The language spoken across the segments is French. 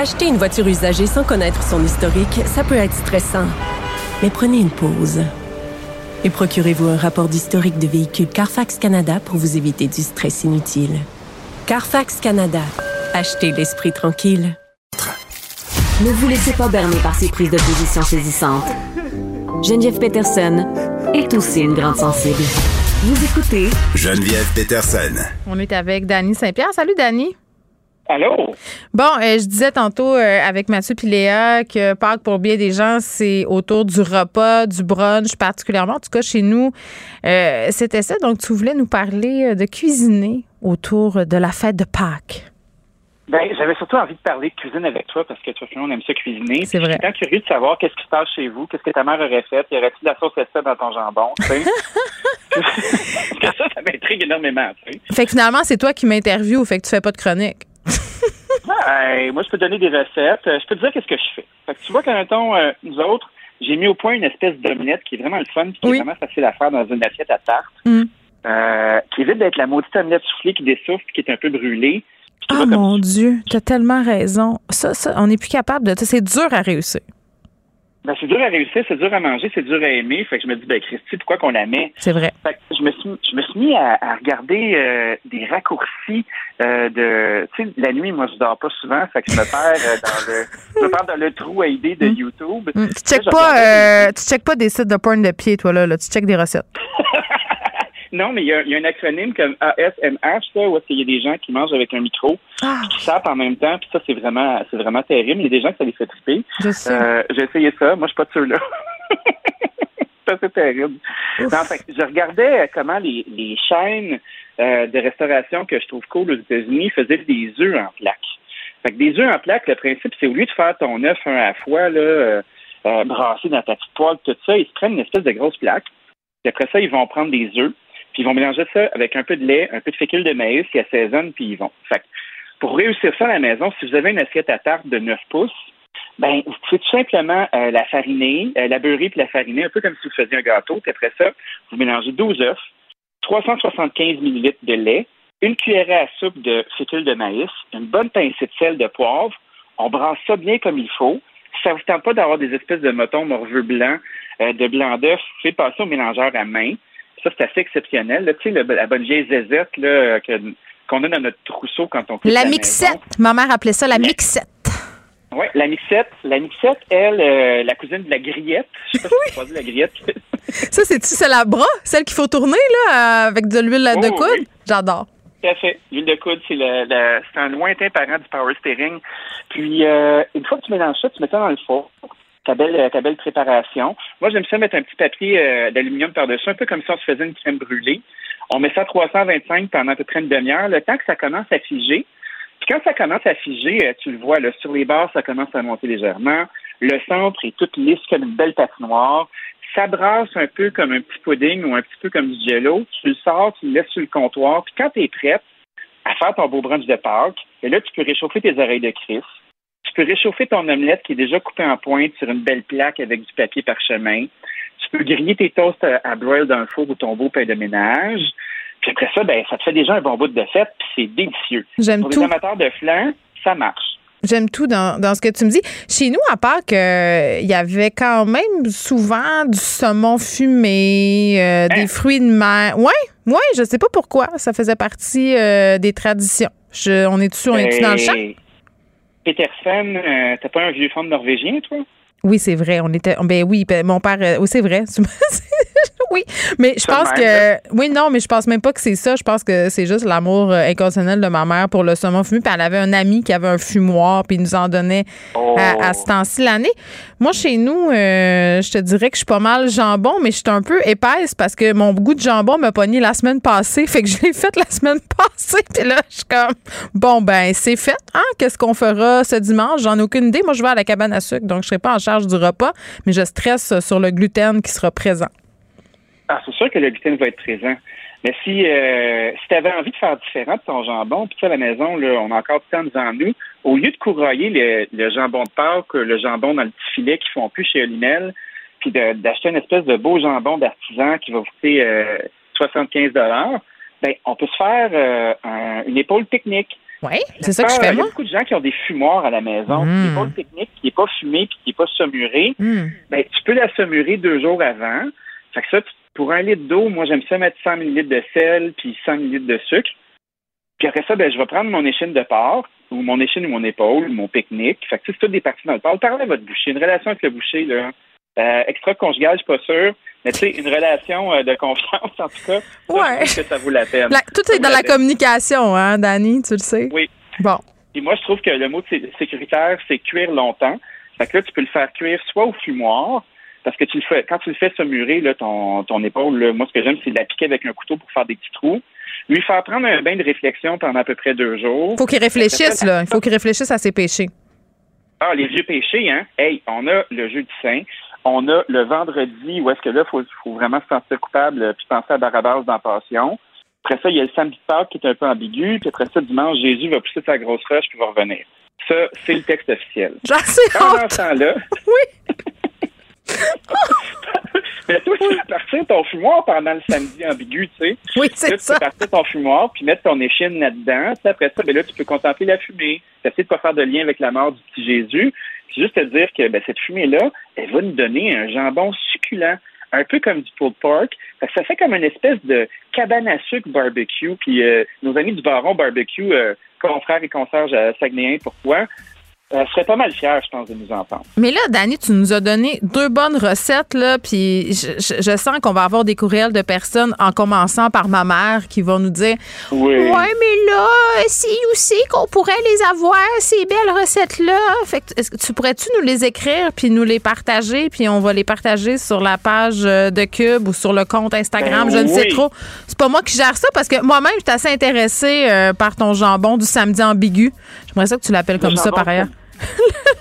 Acheter une voiture usagée sans connaître son historique, ça peut être stressant. Mais prenez une pause. Et procurez-vous un rapport d'historique de véhicule Carfax Canada pour vous éviter du stress inutile. Carfax Canada. Achetez l'esprit tranquille. Ne vous laissez pas berner par ces prises de position saisissantes. Geneviève Peterson est aussi une grande sensible. Vous écoutez Geneviève Peterson. On est avec Dany Saint-Pierre. Salut, Dany. Allô? Bon, euh, je disais tantôt euh, avec Mathieu Piléa que Pâques, pour bien des gens, c'est autour du repas, du brunch particulièrement. En tout cas, chez nous, euh, c'était ça. Donc, tu voulais nous parler de cuisiner autour de la fête de Pâques. Ben, j'avais surtout envie de parler de cuisine avec toi parce que toi, on aime ça cuisiner. C'est vrai. Je suis curieux de savoir qu'est-ce qui se passe chez vous, qu'est-ce que ta mère aurait fait, y aurait-il de la sauce essai dans ton jambon, tu sais? Parce que ça, ça m'intrigue énormément, tu sais. Fait que finalement, c'est toi qui m'interviews, fait que tu fais pas de chronique. Moi, je peux te donner des recettes. Euh, Je peux te dire qu'est-ce que je fais. Fait que tu vois, quand euh, nous autres, j'ai mis au point une espèce d'omelette qui est vraiment le fun, qui Oui. est vraiment facile à faire dans une assiette à tarte, Mm. euh, qui évite d'être la maudite omelette soufflée qui dessouffle, qui est un peu brûlée. Oh mon Dieu, t'as tellement raison. Ça, ça, on n'est plus capable de. C'est dur à réussir. Ben, c'est dur à réussir, c'est dur à manger, c'est dur à aimer. Fait que je me dis, ben, Christy, pourquoi qu'on la met? C'est vrai. Fait que je me suis, je me suis mis à, à regarder euh, des raccourcis euh, de, tu sais, la nuit, moi, je dors pas souvent, fait que je me perds euh, dans le, je me perds dans le trou à idées de YouTube. Mm. Tu checkes pas, regardais euh, tu checkes pas des sites de porn de pied, toi là, là. Tu checkes des recettes. Non, mais il y, a, il y a un acronyme comme ASMH, ça, où est-ce qu'il y a des gens qui mangent avec un micro, Ah, qui tapent en même temps, puis ça, c'est vraiment, c'est vraiment terrible. Il y a des gens qui ça les fait triper. je sais. Euh, j'ai essayé ça. Moi, je suis pas de ceux-là. c'est assez terrible. Non, fait que je regardais euh, comment les, les chaînes euh, de restauration que je trouve cool aux États-Unis faisaient des œufs en plaques. Fait que des œufs en plaques, le principe, c'est au lieu de faire ton œuf un à la fois, là, euh, brassé dans ta petite poêle, tout ça, ils se prennent une espèce de grosse plaque. Puis après ça, ils vont prendre des œufs, ils vont mélanger ça avec un peu de lait, un peu de fécule de maïs, ils assaisonnent, puis ils vont. Fait que pour réussir ça à la maison, si vous avez une assiette à tarte de 9 pouces, ben, vous pouvez tout simplement euh, la fariner, euh, la beurrer puis la fariner, un peu comme si vous faisiez un gâteau. Puis après ça, vous mélangez 12 œufs, 375 ml de lait, une cuillerée à soupe de fécule de maïs, une bonne pincée de sel de poivre. On brasse ça bien comme il faut. Si ça vous tente pas d'avoir des espèces de motons morveux blancs, euh, de blanc d'œuf, faites passer au mélangeur à main. Ça, c'est assez exceptionnel. Là, tu sais, le- la bonne vieille zézette là, que- qu'on a dans notre trousseau quand on coupe La mixette. Ma mère appelait ça la mixette. Oui, la mixette. La mixette, elle, euh, la cousine de la grillette. Je sais pas si tu as la grillette. Ça, c'est-tu c'est la bras, celle qu'il faut tourner, là, avec de l'huile de Oh, coude? oui. J'adore. Tout à fait. L'huile de coude, c'est le, le- c'est un lointain parent du power steering. Puis, euh, une fois que tu mélanges ça, tu mets ça dans le four. Ta belle, euh, ta belle préparation. Moi, j'aime ça mettre un petit papier euh, d'aluminium par-dessus, un peu comme si on se faisait une crème brûlée. On met ça à 325 pendant à peu près une demi-heure, le temps que ça commence à figer. Puis quand ça commence à figer, euh, tu le vois, là, sur les bords, ça commence à monter légèrement. Le centre est tout lisse comme une belle patinoire. Ça brasse un peu comme un petit pudding ou un petit peu comme du jello. Tu le sors, tu le laisses sur le comptoir. Puis quand tu es prête à faire ton beau brunch de Pâques, et là, tu peux réchauffer tes oreilles de Chris. Tu peux réchauffer ton omelette qui est déjà coupée en pointe sur une belle plaque avec du papier parchemin. Tu peux griller tes toasts à, à broil dans le four ou ton beau pain de ménage. Puis après ça, ben, ça te fait déjà un bon bout de fête, puis c'est délicieux. J'aime Pour les tout. amateurs de flan, ça marche. J'aime tout dans, dans ce que tu me dis. Chez nous, à part qu'il y avait quand même souvent du saumon fumé, euh, des fruits de mer. Oui, oui, je sais pas pourquoi. Ça faisait partie euh, des traditions. Je- on est dessus, on est dans le champ? Peterson, euh, t'as pas un vieux fond norvégien, toi? Oui, c'est vrai. On était. Ben oui, ben, mon père. euh, oui, c'est vrai. oui, mais je pense que. Oui, non, mais je pense même pas que c'est ça. Je pense que c'est juste l'amour euh, inconditionnel de ma mère pour le saumon fumé. Puis elle avait un ami qui avait un fumoir, puis il nous en donnait à, ce temps-ci l'année. Moi, chez nous, euh, je te dirais que je suis pas mal jambon, mais je suis un peu épaisse parce que mon goût de jambon m'a pogné la semaine passée. Fait que je l'ai fait la semaine passée. Puis là, je suis comme, bon, ben, c'est fait. Hein? Qu'est-ce qu'on fera ce dimanche? J'en ai aucune idée. Moi, je vais à la cabane à sucre, donc je serai pas en charge du repas, mais je stresse sur le gluten qui sera présent. Ah, c'est sûr que le gluten va être présent. Mais si, euh, si tu avais envie de faire différent de ton jambon, puis à la maison, là, on a encore du temps devant nous, au lieu de courroyer le, jambon de Pâques, le jambon dans le petit filet qu'ils font plus chez Olimel, puis d'acheter une espèce de beau jambon d'artisan qui va coûter 75 euh, ben on peut se faire euh, une épaule technique. Oui, c'est ça que je fais, Il y a beaucoup de gens qui ont des fumoirs à la maison. Mmh. Une épaule technique qui n'est pas fumée puis qui n'est pas saumurée, mmh. ben, tu peux la saumurer deux jours avant. Fait que ça, pour un litre d'eau, moi, j'aime ça mettre 100 ml de sel puis 100 ml de sucre. Puis après ça, ben, je vais prendre mon échine de porc, ou mon échine ou mon épaule, ou mon pique-nique. Fait que c'est toutes des parties dans le porc. Parlez à votre boucher. Une relation avec le boucher, là. Euh, extra conjugal, je suis pas sûr. Mais tu sais, une relation euh, de confiance, en tout cas, ouais. que ça vaut la peine. tout est dans la communication, hein, Danny, tu le sais. Oui. Bon. Et moi, je trouve que le mot sécuritaire, c'est cuire longtemps. Fait que là, tu peux le faire cuire soit au fumoir, parce que tu le fais, quand tu le fais saumurer, là, ton, ton épaule, moi, ce que j'aime, c'est de la piquer avec un couteau pour faire des petits trous. Lui faire prendre un bain de réflexion pendant à peu près deux jours. Faut qu'il réfléchisse, là. Il faut qu'il réfléchisse à ses péchés. Ah, les vieux péchés, hein? Hey, on a le jeudi saint. On a le vendredi où est-ce que là, il faut, vraiment se sentir coupable euh, puis penser à Barabbas dans Passion. Après ça, il y a le samedi de Pâques qui est un peu ambigu. Puis après ça, dimanche, Jésus va pousser sa grosse roche puis va revenir. Ça, c'est le texte officiel. J'en sais Pendant ce temps-là... Oui! Mais toi, tu peux partir ton fumoir pendant le samedi ambigu, tu sais. Oui, c'est ça. Tu peux partir ton fumoir puis mettre ton échine là-dedans. Après ça, ben là, tu peux contempler la fumée. Essayer de pas faire de lien avec la mort du petit Jésus. C'est juste te dire que ben, cette fumée-là, elle va nous donner un jambon succulent un peu comme du pulled pork. Ça fait comme une espèce de cabane à sucre barbecue. Puis euh, nos amis du Baron Barbecue, euh, confrères et conserges à Saguenay, pourquoi? Elle serait pas mal fière, je pense, de nous entendre. Mais là, Dani, tu nous as donné deux bonnes recettes, là, puis je, sens qu'on va avoir des courriels de personnes, en commençant par ma mère, qui vont nous dire Oui. Ouais, mais là, c'est aussi qu'on pourrait les avoir, ces belles recettes-là. Fait que, tu pourrais-tu nous les écrire, puis nous les partager, puis on va les partager sur la page euh, de Cube ou sur le compte Instagram, ben je ne sais trop. C'est pas moi qui gère ça, parce que moi-même, je suis assez intéressée euh, par ton jambon du samedi ambigu. J'aimerais ça que tu l'appelles comme ça, par ailleurs.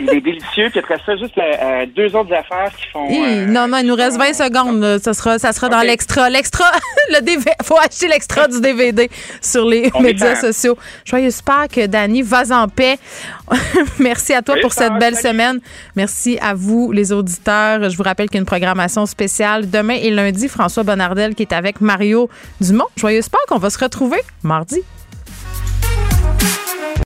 il est délicieux. Puis après ça, juste euh, euh, deux autres affaires qui font. Euh, non, non, il nous reste 20 secondes. Ça sera, ça sera dans l'extra. L'extra, le DVD. faut acheter l'extra du DVD sur les médias sociaux. Joyeux Pâques, Dani. Vas en paix. Merci à toi pour cette belle semaine. Merci à vous, les auditeurs. Je vous rappelle qu'il y a une programmation spéciale demain et lundi. François Bonnardel qui est avec Mario Dumont. Joyeux Pâques. On va se retrouver mardi.